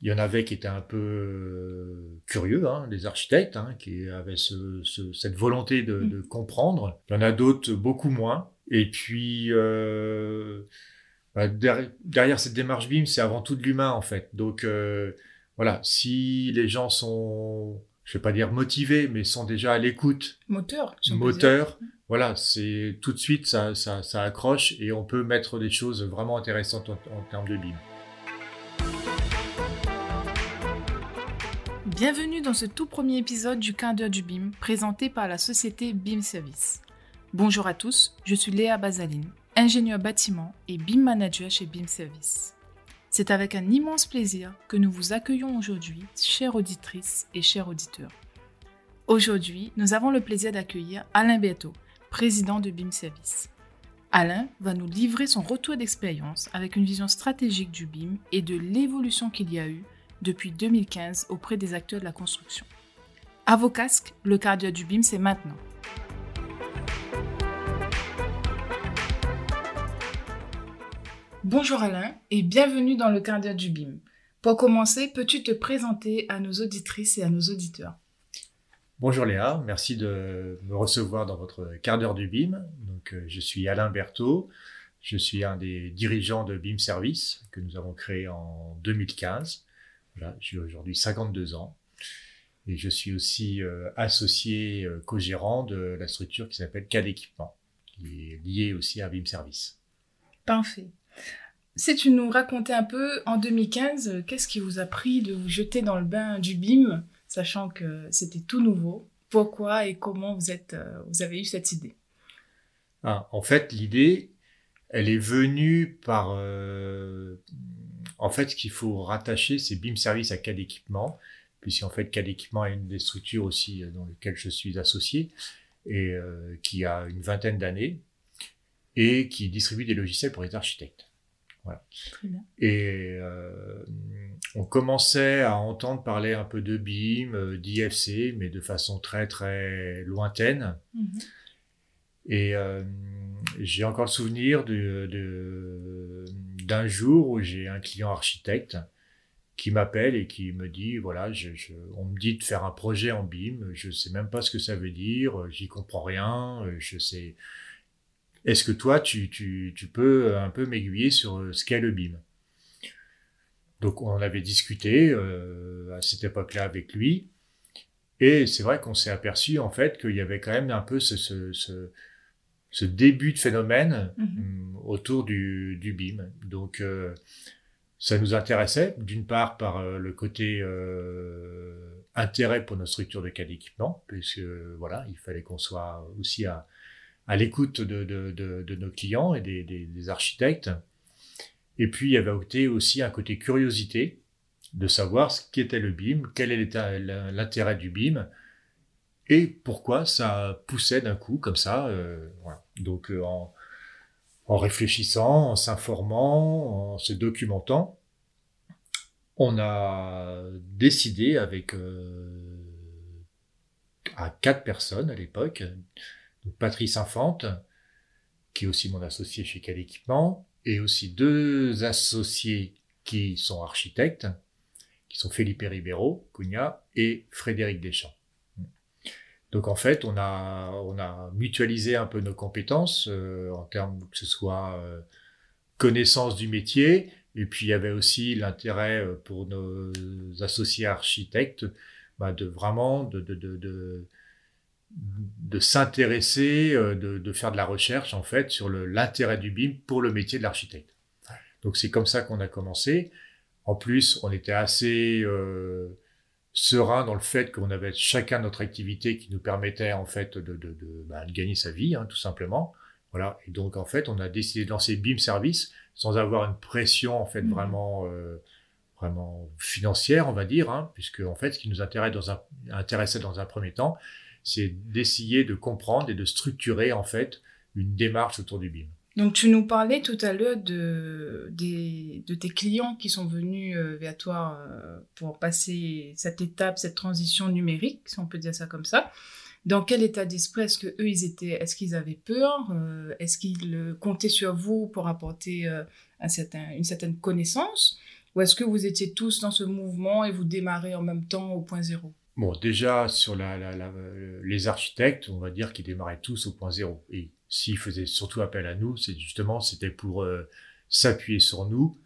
Il y en avait qui étaient un peu euh, curieux, hein, les architectes, hein, qui avaient ce, ce, cette volonté de, Mm. de comprendre. Il y en a d'autres beaucoup moins. Et puis, euh, bah, derrière, derrière cette démarche BIM, c'est avant tout de l'humain, en fait. Donc, euh, voilà, si les gens sont, je vais pas dire motivés, mais sont déjà à l'écoute, Moteur. moteur, voilà, c'est tout de suite, ça, ça, ça accroche et on peut mettre des choses vraiment intéressantes en, en termes de BIM. Bienvenue dans ce tout premier épisode du quart d'heure du BIM présenté par la société BIM Service. Bonjour à tous, je suis Léa Bazaline, ingénieure bâtiment et BIM manager chez BIM Service. C'est avec un immense plaisir que nous vous accueillons aujourd'hui, chères auditrices et chers auditeurs. Aujourd'hui, nous avons le plaisir d'accueillir Alain Berthaud, président de BIM Service. Alain va nous livrer son retour d'expérience avec une vision stratégique du BIM et de l'évolution qu'il y a eu depuis 2015 auprès des acteurs de la construction. À vos casques, le cardio du BIM, c'est maintenant. Bonjour Alain et bienvenue dans le cardio du BIM. Pour commencer, peux-tu te présenter à nos auditrices et à nos auditeurs? Bonjour Léa, merci de me recevoir dans votre quart d'heure du BIM. Donc, euh, je suis Alain Berthaud, je suis un des dirigeants de BIM Service que nous avons créé en 2015. Voilà, j'ai aujourd'hui 52 ans et je suis aussi euh, associé euh, co-gérant de la structure qui s'appelle CAD Équipement, qui est liée aussi à BIM Service. Parfait. Si tu nous racontais un peu, en 2015, euh, qu'est-ce qui vous a pris de vous jeter dans le bain du BIM, sachant que c'était tout nouveau? Pourquoi et comment vous, êtes, euh, vous avez eu cette idée? Ah, en fait, l'idée, elle est venue par... en fait, ce qu'il faut rattacher, c'est BIM Service à CAD Équipement, puisqu'en fait, CAD Équipement est une des structures aussi euh, dans lesquelles je suis associé, et euh, qui a une vingtaine d'années, et qui distribue des logiciels pour les architectes. Très bien. Et euh, on commençait à entendre parler un peu de BIM, d'IFC, mais de façon très très lointaine. Mhm. Et euh, j'ai encore le souvenir de- de- d'un jour où j'ai un client architecte qui m'appelle et qui me dit voilà, on me dit de faire un projet en BIM, je sais même pas ce que ça veut dire, j'y comprends rien, je sais. Est-ce que toi, tu, tu, tu peux un peu m'aiguiller sur ce qu'est le BIM? Donc, on avait discuté euh, à cette époque-là avec lui. Et c'est vrai qu'on s'est aperçu en fait qu'il y avait quand même un peu ce, ce début de phénomène Mhm. hum, autour du, du BIM. Donc euh, ça nous intéressait d'une part par euh, le côté euh, intérêt pour notre structure de cas d'équipement, puisque voilà, il fallait qu'on soit aussi à, à l'écoute de, de, de, de nos clients et des, des, des architectes. Et puis il y avait aussi un côté curiosité de savoir ce qu'était le BIM, quel était l'intérêt du BIM et pourquoi ça poussait d'un coup comme ça. euh. Donc euh, en, réfléchissant, en s'informant, en se documentant, on a décidé avec euh, à quatre personnes à l'époque, Patrice Infante, qui est aussi mon associé chez Cal Équipement, et aussi deux associés qui sont architectes, qui sont Felipe Ribeiro, Cunha, et Frédéric Deschamps. Donc en fait, on a, on a mutualisé un peu nos compétences euh, en termes que ce soit euh, connaissance du métier, et puis il y avait aussi l'intérêt euh, pour nos associés architectes bah, de vraiment de, de, de, de, de s'intéresser, euh, de, de faire de la recherche en fait sur l'intérêt du BIM pour le métier de l'architecte. Donc c'est comme ça qu'on a commencé. En plus, on était assez euh, serein dans le fait qu'on avait chacun notre activité qui nous permettait en fait de, de, de, bah, de gagner sa vie, hein, tout simplement. Voilà. Et donc en fait, on a décidé de lancer BIM Service sans avoir une pression en fait Mhm. vraiment euh, vraiment financière, on va dire, hein, puisque en fait, ce qui nous intéressait dans un, intéressait dans un premier temps, c'est d'essayer de comprendre et de structurer en fait une démarche autour du BIM. Donc, tu nous parlais tout à l'heure de, de tes clients qui sont venus euh, vers toi euh, pour passer cette étape, cette transition numérique, si on peut dire ça comme ça. Dans quel état d'esprit est-ce que eux ils étaient Est-ce qu'ils avaient peur Euh, Est-ce qu'ils comptaient sur vous pour apporter un certain, une certaine connaissance Ou est-ce que vous étiez tous dans ce mouvement et vous démarrez en même temps au point zéro? Bon, déjà, sur la, les architectes, on va dire qu'ils démarraient tous au point zéro. S'ils faisaient surtout appel à nous, c'est justement, c'était pour s'appuyer sur nous,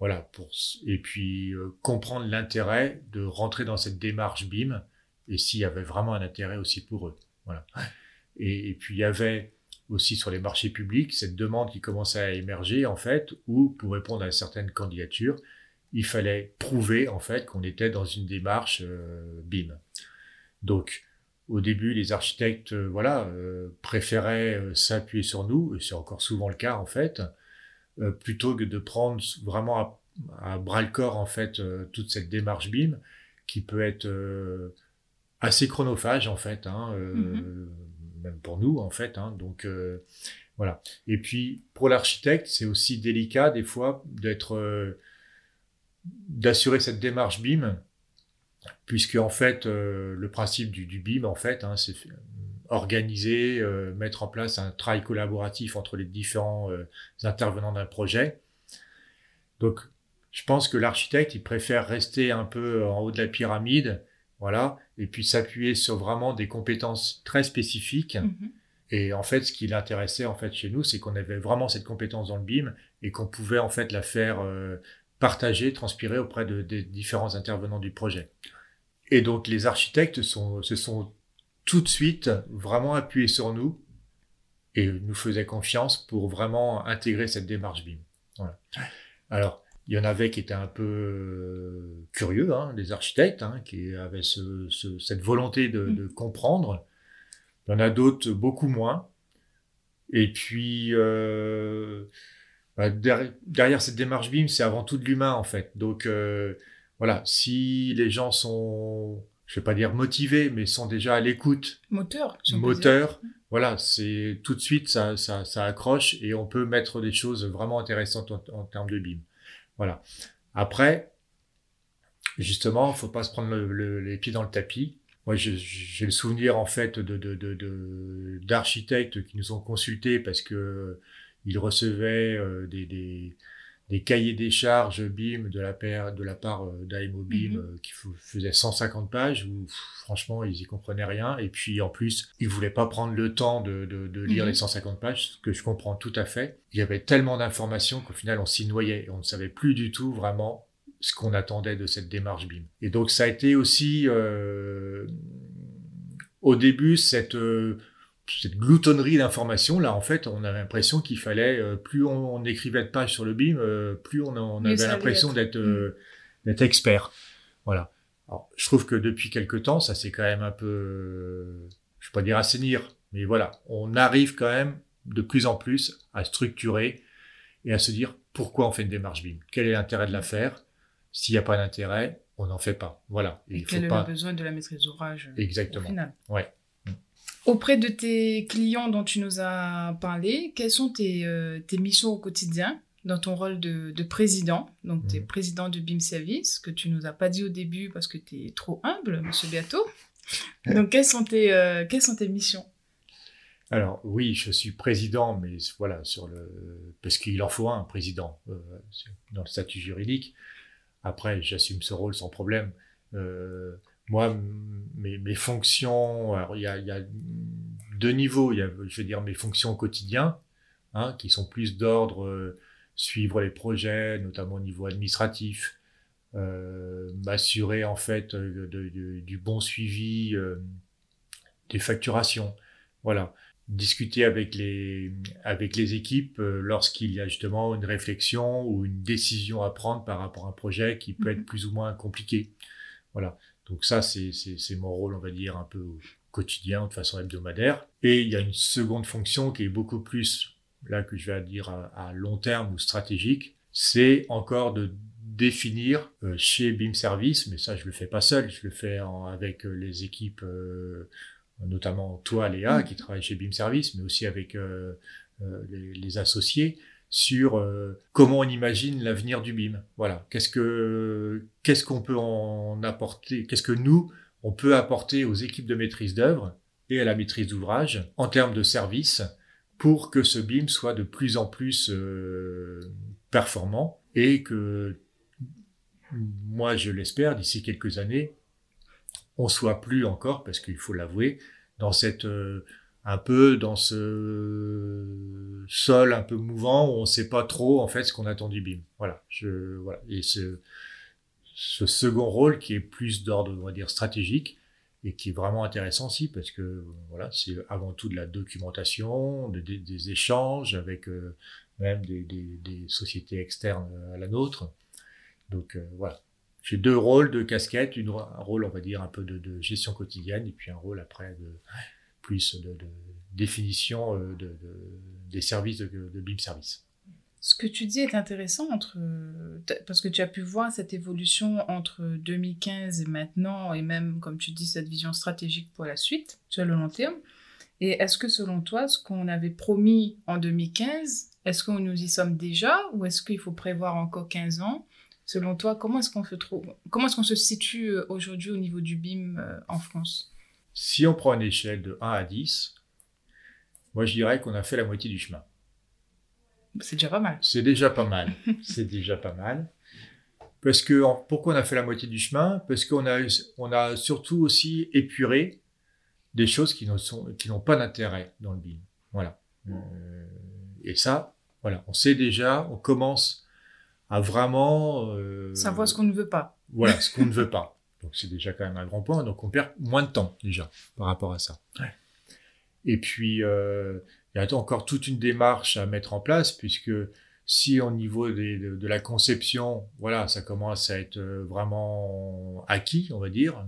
voilà, pour, et puis comprendre l'intérêt de rentrer dans cette démarche BIM et s'il y avait vraiment un intérêt aussi pour eux. Voilà. Et, puis il y avait aussi sur les marchés publics cette demande qui commençait à émerger en fait, où pour répondre à certaines candidatures, il fallait prouver en fait qu'on était dans une démarche euh, BIM. Donc au début, les architectes, euh, voilà, euh, préféraient s'appuyer sur nous, et c'est encore souvent le cas en fait, plutôt que de prendre vraiment à, à, bras le corps en fait toute cette démarche BIM qui peut être assez chronophage en fait, hein, euh, mhm. même pour nous en fait. Hein, donc euh, voilà. Et puis pour l'architecte, c'est aussi délicat des fois d'être, euh, d'assurer cette démarche BIM, puisque en fait le principe du, du, BIM en fait, hein, c'est organiser, mettre en place un travail collaboratif entre les différents intervenants d'un projet. Donc je pense que l'architecte, il préfère rester un peu en haut de la pyramide voilà, et puis s'appuyer sur vraiment des compétences très spécifiques. Mhm. Et en fait, ce qui l'intéressait en fait chez nous, c'est qu'on avait vraiment cette compétence dans le BIM et qu'on pouvait en fait la faire euh, partager, transpirer auprès de, des différents intervenants du projet. Et donc les architectes sont, se sont tout de suite vraiment appuyés sur nous et nous faisaient confiance pour vraiment intégrer cette démarche BIM. Voilà. Alors, il y en avait qui étaient un peu euh, curieux, hein, des architectes, hein, qui avaient ce, cette volonté de, de, mm. comprendre. Il y en a d'autres beaucoup moins. Et puis, euh, bah, derrière, cette démarche BIM, c'est avant tout de l'humain, en fait. Donc, euh, voilà, si les gens sont, je vais pas dire motivés, mais sont déjà à l'écoute. Moteur. Moteur. Voilà, c'est tout de suite, ça, ça, ça, accroche et on peut mettre des choses vraiment intéressantes en termes de BIM. Voilà. Après, justement, faut pas se prendre les pieds dans le tapis. Moi, j'ai le souvenir en fait de d'architectes qui nous ont consultés parce que ils recevaient euh, des, des cahiers des charges BIM de la, paire, de la part euh, d'AMO BIM mhm. euh, qui faisait 150 pages où franchement ils y comprenaient rien et puis en plus ils voulaient pas prendre le temps de, de, de lire mhm. les 150 pages ce que je comprends tout à fait il y avait tellement d'informations qu'au final on s'y noyait on ne savait plus du tout vraiment ce qu'on attendait de cette démarche BIM et donc ça a été aussi euh, au début cette cette gloutonnerie d'informations, là, en fait, on a l'impression qu'il fallait, euh, plus on, écrivait de pages sur le BIM, euh, plus on, avait l'impression d'être euh, mm. d'être expert. Voilà. Alors, je trouve que depuis quelque temps, ça c'est quand même un peu, je vais pas dire assainir, mais voilà, on arrive quand même de plus en plus à structurer et à se dire pourquoi on fait une démarche BIM, quel est l'intérêt de la faire? S'il n'y a pas d'intérêt, on n'en fait pas. Voilà. Et, quel est le besoin de la maîtrise d'ouvrage Exactement. Au final? Ouais. Auprès de tes clients dont tu nous as parlé, quelles sont tes, euh, missions au quotidien dans ton rôle de, président Donc, tu es mhm. président de BIM Service, que tu nous as pas dit au début parce que tu es trop humble, monsieur Biato. Donc, quelles sont tes, euh, quelles sont tes missions? Alors oui, je suis président, mais voilà, sur le parce qu'il en faut un, président euh, dans le statut juridique. Après, j'assume ce rôle sans problème moi, mes, mes, fonctions, alors il y a, y a, deux niveaux. Il y a, je veux dire, mes fonctions au quotidien, hein, qui sont plus d'ordre euh, suivre les projets, notamment au niveau administratif, euh, m'assurer en fait de, de, du bon suivi euh, des facturations. Voilà, discuter avec les avec les équipes euh, lorsqu'il y a justement une réflexion ou une décision à prendre par rapport à un projet qui peut être mhm. plus ou moins compliqué. Voilà. Donc ça, c'est mon rôle, on va dire, un peu quotidien, de façon hebdomadaire. Et il y a une seconde fonction qui est beaucoup plus, là que je vais dire à, long terme ou stratégique, c'est encore de définir euh, chez BIM Service, mais ça je le fais pas seul, je le fais avec euh, les équipes, euh, notamment toi Léa qui travaille chez BIM Service, mais aussi avec les, les, associés, sur euh, comment on imagine l'avenir du BIM. Voilà, qu'est-ce que qu'est-ce qu'on peut en apporter, qu'est-ce que nous on peut apporter aux équipes de maîtrise d'œuvre et à la maîtrise d'ouvrage en termes de services pour que ce BIM soit de plus en plus euh, performant et que moi je l'espère, d'ici quelques années, on soit plus encore, parce qu'il faut l'avouer, dans cette euh, un peu dans ce sol un peu mouvant où on ne sait pas trop en fait ce qu'on attend du BIM. Voilà, je voilà et ce second rôle qui est plus d'ordre on va dire stratégique et qui est vraiment intéressant aussi parce que voilà c'est avant tout de la documentation, des échanges avec euh, même des, des, sociétés externes à la nôtre. Donc euh, voilà, j'ai deux rôles, deux casquettes, une, un rôle on va dire un peu de, de, gestion quotidienne et puis un rôle après de de, définition euh, de, des services de, BIM Service. Ce que tu dis est intéressant entre parce que tu as pu voir cette évolution entre 2015 et maintenant et même comme tu dis cette vision stratégique pour la suite sur le long terme. Et est-ce que selon toi ce qu'on avait promis en 2015, est-ce que nous y sommes déjà ou est-ce qu'il faut prévoir encore 15 ans? Selon toi, comment est-ce qu'on se comment est-ce qu'on se situe euh, aujourd'hui au niveau du BIM euh, en France? Si on prend une échelle de 1 à 10, moi je dirais qu'on a fait la moitié du chemin. C'est déjà pas mal. C'est déjà pas mal. C'est déjà pas mal. Parce que pourquoi on a fait la moitié du chemin? Parce qu'on a, on a surtout aussi épuré des choses qui n'ont, pas d'intérêt dans le BIM. Voilà. Euh, et ça, voilà, on sait déjà, on commence à vraiment euh, savoir ce qu'on ne veut pas. Voilà, ce qu'on ne veut pas. Donc c'est déjà quand même un grand point. Donc on perd moins de temps déjà par rapport à ça. Et puis euh, il y a encore toute une démarche à mettre en place puisque si au niveau de, la conception, voilà, ça commence à être euh, vraiment acquis, on va dire.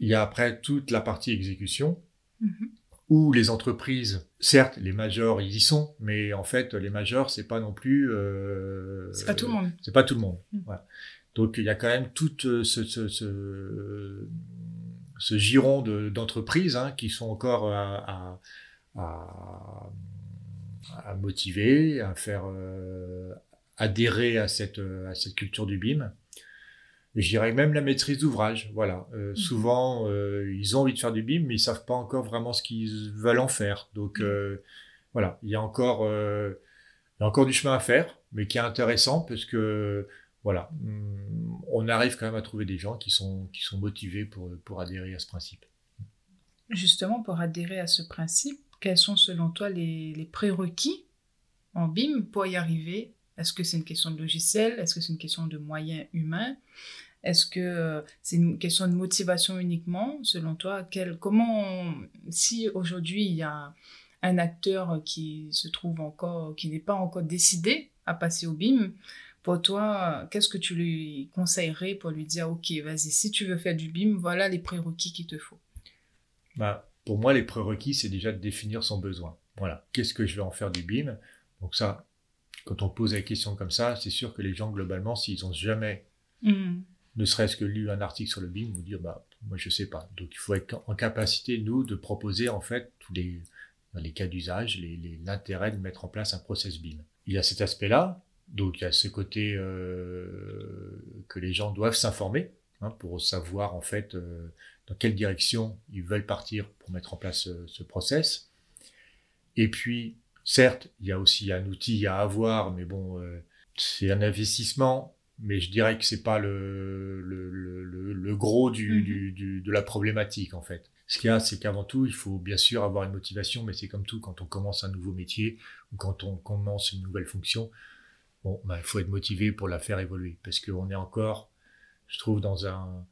Il y a après toute la partie exécution. Mm-hmm. où les entreprises, certes, les majors, ils y sont, mais en fait, les majors, c'est pas non plus. Euh, c'est pas tout le monde. C'est pas tout le monde. Mm. Voilà. Donc il y a quand même tout euh, ce, ce, ce, giron d'entreprises hein, qui sont encore à, à, à, motiver, à faire euh, adhérer à cette, à cette culture du BIM. Je dirais même la maîtrise d'ouvrage. Voilà. Euh, mmh. Souvent, ils ont envie de faire du BIM, mais ils savent pas encore vraiment ce qu'ils veulent en faire. Donc mmh. voilà, il y a encore, il y a encore du chemin à faire, mais qui est intéressant parce que voilà, hum, on arrive quand même à trouver des gens qui sont, qui sont motivés pour, pour adhérer à ce principe. Justement, pour adhérer à ce principe, quels sont selon toi les, prérequis en BIM pour y arriver? Est-ce que c'est une question de logiciel? Est-ce que c'est une question de moyens humains? Est-ce que euh, c'est une question de motivation uniquement? Selon toi, quel, comment, si aujourd'hui il y a un acteur qui se trouve encore, qui n'est pas encore décidé à passer au BIM, pour toi, qu'est-ce que tu lui conseillerais pour lui dire, OK, vas-y, si tu veux faire du BIM, voilà les prérequis qu'il te faut bah, Pour moi, les prérequis, c'est déjà de définir son besoin. Voilà, qu'est-ce que je vais en faire du BIM? Donc ça, quand on pose la question comme ça, c'est sûr que les gens, globalement, s'ils n'ont jamais, mmh. ne serait-ce que lu un article sur le BIM, vont dire, bah, moi, je sais pas. Donc, il faut être en capacité, nous, de proposer, en fait, tous les, les cas d'usage, l'intérêt de mettre en place un process BIM. Il y a cet aspect-là, donc il y a ce côté euh, que les gens doivent s'informer hein, pour savoir en fait euh, dans quelle direction ils veulent partir pour mettre en place euh, ce process. Et puis, certes, il y a aussi un outil à avoir, mais bon, c'est un investissement, mais je dirais que c'est pas le, le, le, le gros du, mm-hmm. du, du, de la problématique en fait. Ce qu'il y a, c'est qu'avant tout, il faut bien sûr avoir une motivation, mais c'est comme tout quand on commence un nouveau métier ou quand on commence une nouvelle fonction bon, il faut être motivé pour la faire évoluer parce qu'on est encore, je trouve, dans un,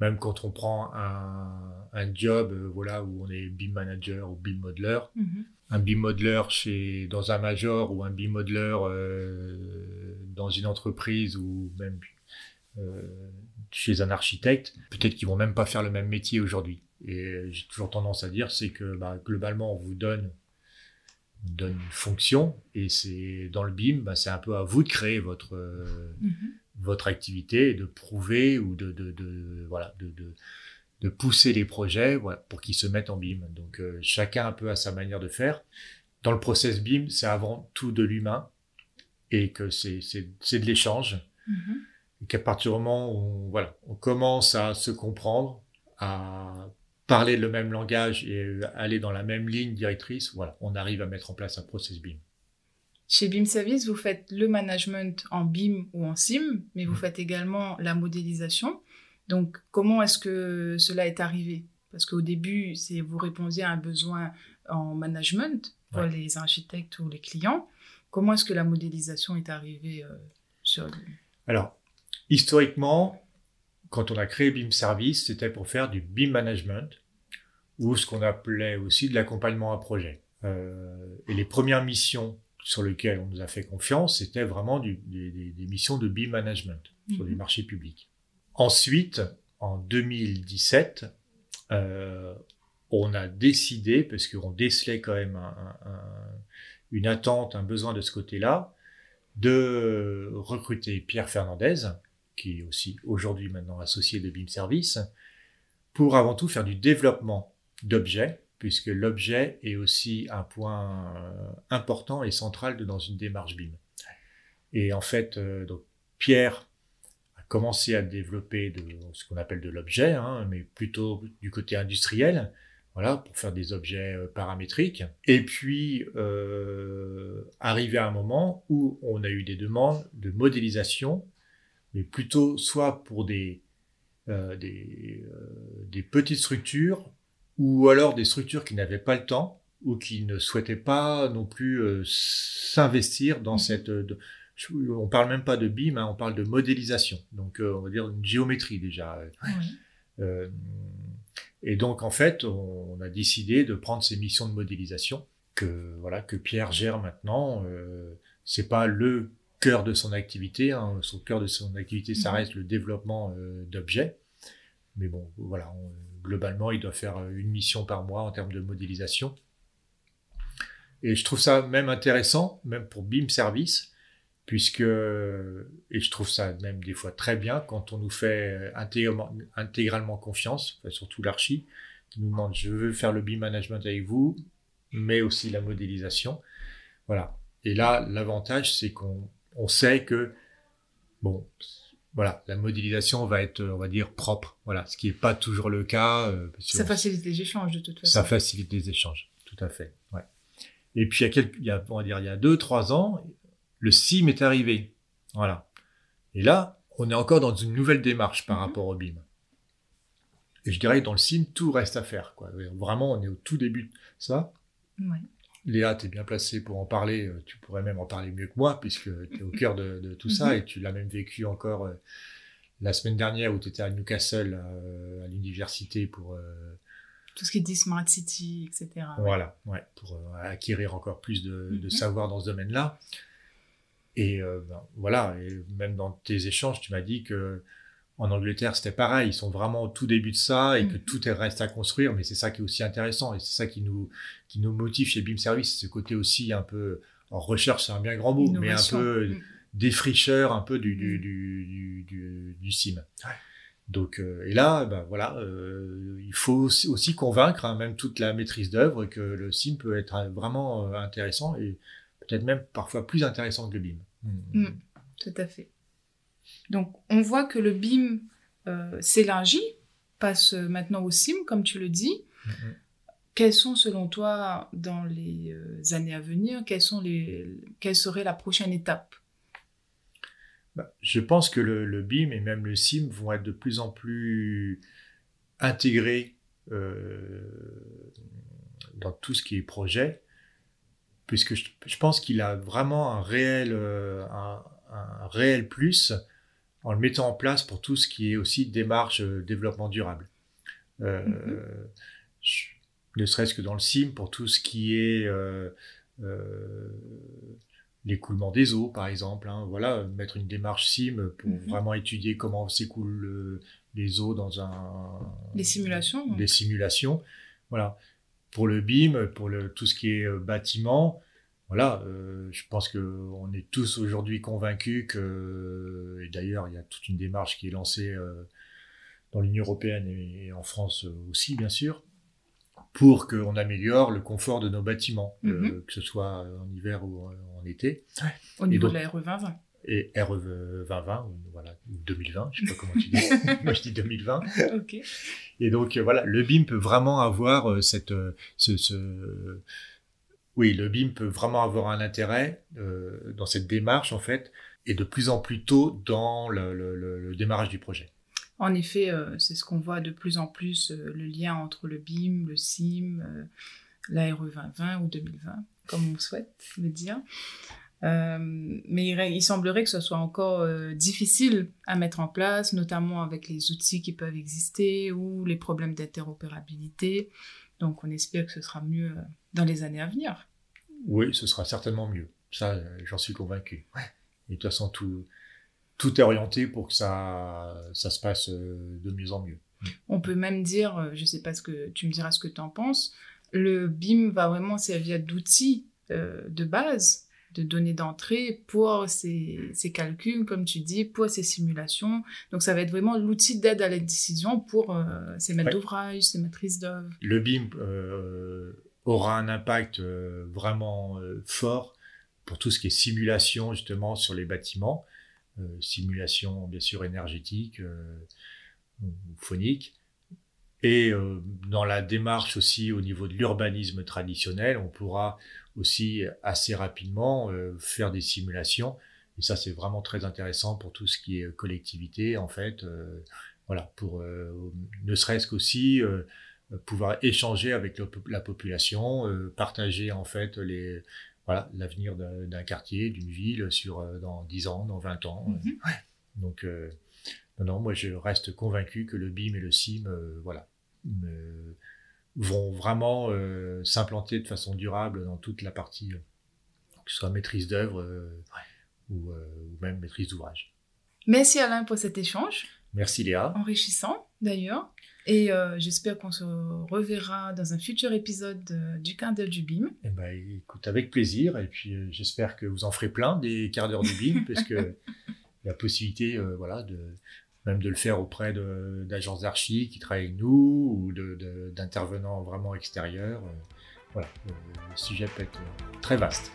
même quand on prend un, un job, euh, voilà, où on est BIM manager ou BIM modeler, mm-hmm. un BIM modeler chez, dans un major ou un BIM modeler euh, dans une entreprise ou même euh, chez un architecte, peut-être qu'ils vont même pas faire le même métier aujourd'hui. Et j'ai toujours tendance à dire, c'est que bah, globalement, on vous donne donne une fonction et c'est dans le BIM, bah, c'est un peu à vous de créer votre mhm. votre activité et de prouver ou de, de, de voilà de, de, pousser les projets voilà, pour qu'ils se mettent en BIM. Donc euh, chacun un peu à sa manière de faire. Dans le process BIM, c'est avant tout de l'humain et que c'est c'est de l'échange. Mhm. Et qu'à partir du moment où voilà, on commence à se comprendre, à parler le même langage et aller dans la même ligne directrice, voilà, on arrive à mettre en place un process BIM. Chez BIM Service, vous faites le management en BIM ou en SIM, mais vous mm. faites également la modélisation. Donc, comment est-ce que cela est arrivé? Parce qu'au début, c'est vous répondiez à un besoin en management pour les architectes ou les clients. Comment est-ce que la modélisation est arrivée euh, sur Alors, historiquement, quand on a créé BIM Service, c'était pour faire du BIM Management ou ce qu'on appelait aussi de l'accompagnement à projet. Euh, et les premières missions sur lesquelles on nous a fait confiance, c'était vraiment des, missions de BIM Management sur des mhm. marchés publics. Ensuite, en 2017, euh, on a décidé, parce qu'on décelait quand même une attente, un besoin de ce côté-là, de recruter Pierre Fernandez, qui est aussi aujourd'hui maintenant associé de BIM Service, pour avant tout faire du développement d'objets, puisque l'objet est aussi un point euh, important et central dans une démarche BIM. Et en fait, euh, Pierre a commencé à développer ce qu'on appelle de l'objet, hein, mais plutôt du côté industriel, voilà, pour faire des objets euh, paramétriques. Et puis, euh, arrivé à un moment où on a eu des demandes de modélisation, mais plutôt soit pour des, euh, des, des, petites structures, ou alors des structures qui n'avaient pas le temps, ou qui ne souhaitaient pas non plus s'investir dans mmh. cette... on parle même pas de BIM, hein, on parle de modélisation. Donc, on va dire une géométrie déjà. Et donc, en fait, on a décidé de prendre ces missions de modélisation que, voilà, que Pierre gère maintenant. Euh, c'est pas le cœur de son activité. Hein. Son cœur de son activité, ça mhm. reste le développement euh, d'objets. Mais bon, voilà, globalement, il doit faire une mission par mois en termes de modélisation. Et je trouve ça même intéressant, même pour BIM Service, puisque, et je trouve ça même des fois très bien, quand on nous fait intégralement, intégralement confiance, surtout l'archi, qui nous demande je veux faire le BIM management avec vous, mais aussi la modélisation. Voilà. Et là, l'avantage, c'est qu'on on sait que, bon, voilà, la modélisation va être, on va dire, propre. Voilà, ce qui n'est pas toujours le cas. Euh, ça facilite les échanges, de toute façon. Ça facilite les échanges, tout à fait. Ouais. Et puis, il y a, quelques, il y a, on va dire, il y a deux, trois ans, le SIM est arrivé. Voilà. Et là, on est encore dans une nouvelle démarche par mhm. rapport au BIM. Et je dirais que dans le SIM, tout reste à faire. Quoi. Vraiment, on est au tout début de ça. Léa, tu es bien placée pour en parler. Euh, tu pourrais même en parler mieux que moi, puisque tu es au cœur de, tout ça. Mhm. Et tu l'as même vécu encore euh, la semaine dernière où tu étais à Newcastle, euh, à l'université, pour... tout ce qui est dit Smart City, etc. Voilà, ouais, pour acquérir encore plus de, de mhm. savoir dans ce domaine-là. Et ben, voilà, et même dans tes échanges, tu m'as dit que en Angleterre, c'était pareil. Ils sont vraiment au tout début de ça et que mm. tout est reste à construire. Mais c'est ça qui est aussi intéressant et c'est ça qui nous, qui nous motive chez BIM Service. Ce côté aussi un peu, en recherche, c'est un bien grand mot, mais un peu mm. défricheur un peu du, du, mm. du, du, sim. Donc, euh, et là, ben voilà, euh, il faut aussi, convaincre, hein, même toute la maîtrise d'œuvre, que le sim peut être vraiment intéressant et peut-être même parfois plus intéressant que le BIM. Tout à fait. Donc, on voit que le BIM euh, s'élargit, passe maintenant au SIM, comme tu le dis. Hmm, Quelles sont, selon toi, dans les euh, années à venir, quelles, sont les, quelle serait la prochaine étape? Bah, Je pense que le, BIM et même le SIM vont être de plus en plus intégrés euh, dans tout ce qui est projet puisque je, pense qu'il a vraiment un réel, euh, un, réel plus en le mettant en place pour tout ce qui est aussi démarche euh, développement durable. Euh, mm-hmm. ne serait-ce que dans le CIM, pour tout ce qui est l'écoulement des eaux, par exemple. Hein, voilà, mettre une démarche SIM pour mm-hmm. vraiment étudier comment s'écoulent les eaux dans un... Les simulations. Des simulations. Voilà pour le BIM, pour le, tout ce qui est euh, bâtiment, voilà, euh, je pense qu'on est tous aujourd'hui convaincus que, et d'ailleurs il y a toute une démarche qui est lancée euh, dans l'Union européenne et, en France aussi bien sûr, pour qu'on améliore le confort de nos bâtiments, mhm. que ce soit en hiver ou en, été. Au niveau de la RE 2020 et RE 2020, ou voilà, 2020, je sais pas comment tu dis. Moi, je dis 2020. ok. Et donc, euh, voilà, le BIM peut vraiment avoir euh, cette, euh, ce, ce, Oui, le BIM peut vraiment avoir un intérêt dans cette démarche, en fait, et de plus en plus tôt dans le, démarrage du projet. En effet, c'est ce qu'on voit de plus en plus, le lien entre le BIM, le SIM, l'ARE 2020 ou 2020, comme on souhaite le dire. Euh, mais il, semblerait que ce soit encore euh, difficile à mettre en place, notamment avec les outils qui peuvent exister ou les problèmes d'interopérabilité. Donc on espère que ce sera mieux euh, dans les années à venir. Oui, ce sera certainement mieux. Ça, j'en suis convaincu. Et de toute façon, tout, tout est orienté pour que ça, ça se passe de mieux en mieux. On peut même dire, je ne sais pas ce que tu me diras ce que tu en penses, le BIM va vraiment servir d'outil de base de données d'entrée pour ces, calculs, comme tu dis, pour ces simulations. Donc, ça va être vraiment l'outil d'aide à la décision pour euh, ces maîtres d'ouvrage, ces maîtrises d'œuvre. Le BIM euh, aura un impact euh, vraiment fort pour tout ce qui est simulation, justement, sur les bâtiments. simulation, bien sûr, énergétique phonique. Et dans la démarche aussi au niveau de l'urbanisme traditionnel, on pourra aussi assez rapidement euh, faire des simulations. Et ça, c'est vraiment très intéressant pour tout ce qui est collectivité, en fait. Euh, voilà, pour euh, ne serait-ce qu'aussi pouvoir échanger avec la population, partager en fait les voilà l'avenir d'un quartier, d'une ville sur dans 10 ans, dans 20 ans. Mhm. Donc non, non, moi je reste convaincu que le BIM et le SIM, voilà, vont vraiment euh, s'implanter de façon durable dans toute la partie, euh, que ce soit maîtrise d'œuvre euh, ou, même maîtrise d'ouvrage. Merci Alain pour cet échange. Merci Léa. Enrichissant d'ailleurs. Et j'espère qu'on se reverra dans un futur épisode du quart d'heure du BIM. Eh ben, écoute, avec plaisir. Et puis j'espère que vous en ferez plein des quarts d'heure du BIM, parce que la possibilité voilà, de, même de le faire auprès d'agences d'archi qui travaillent avec nous ou d'intervenants vraiment extérieurs. Euh, voilà, le sujet peut être très vaste.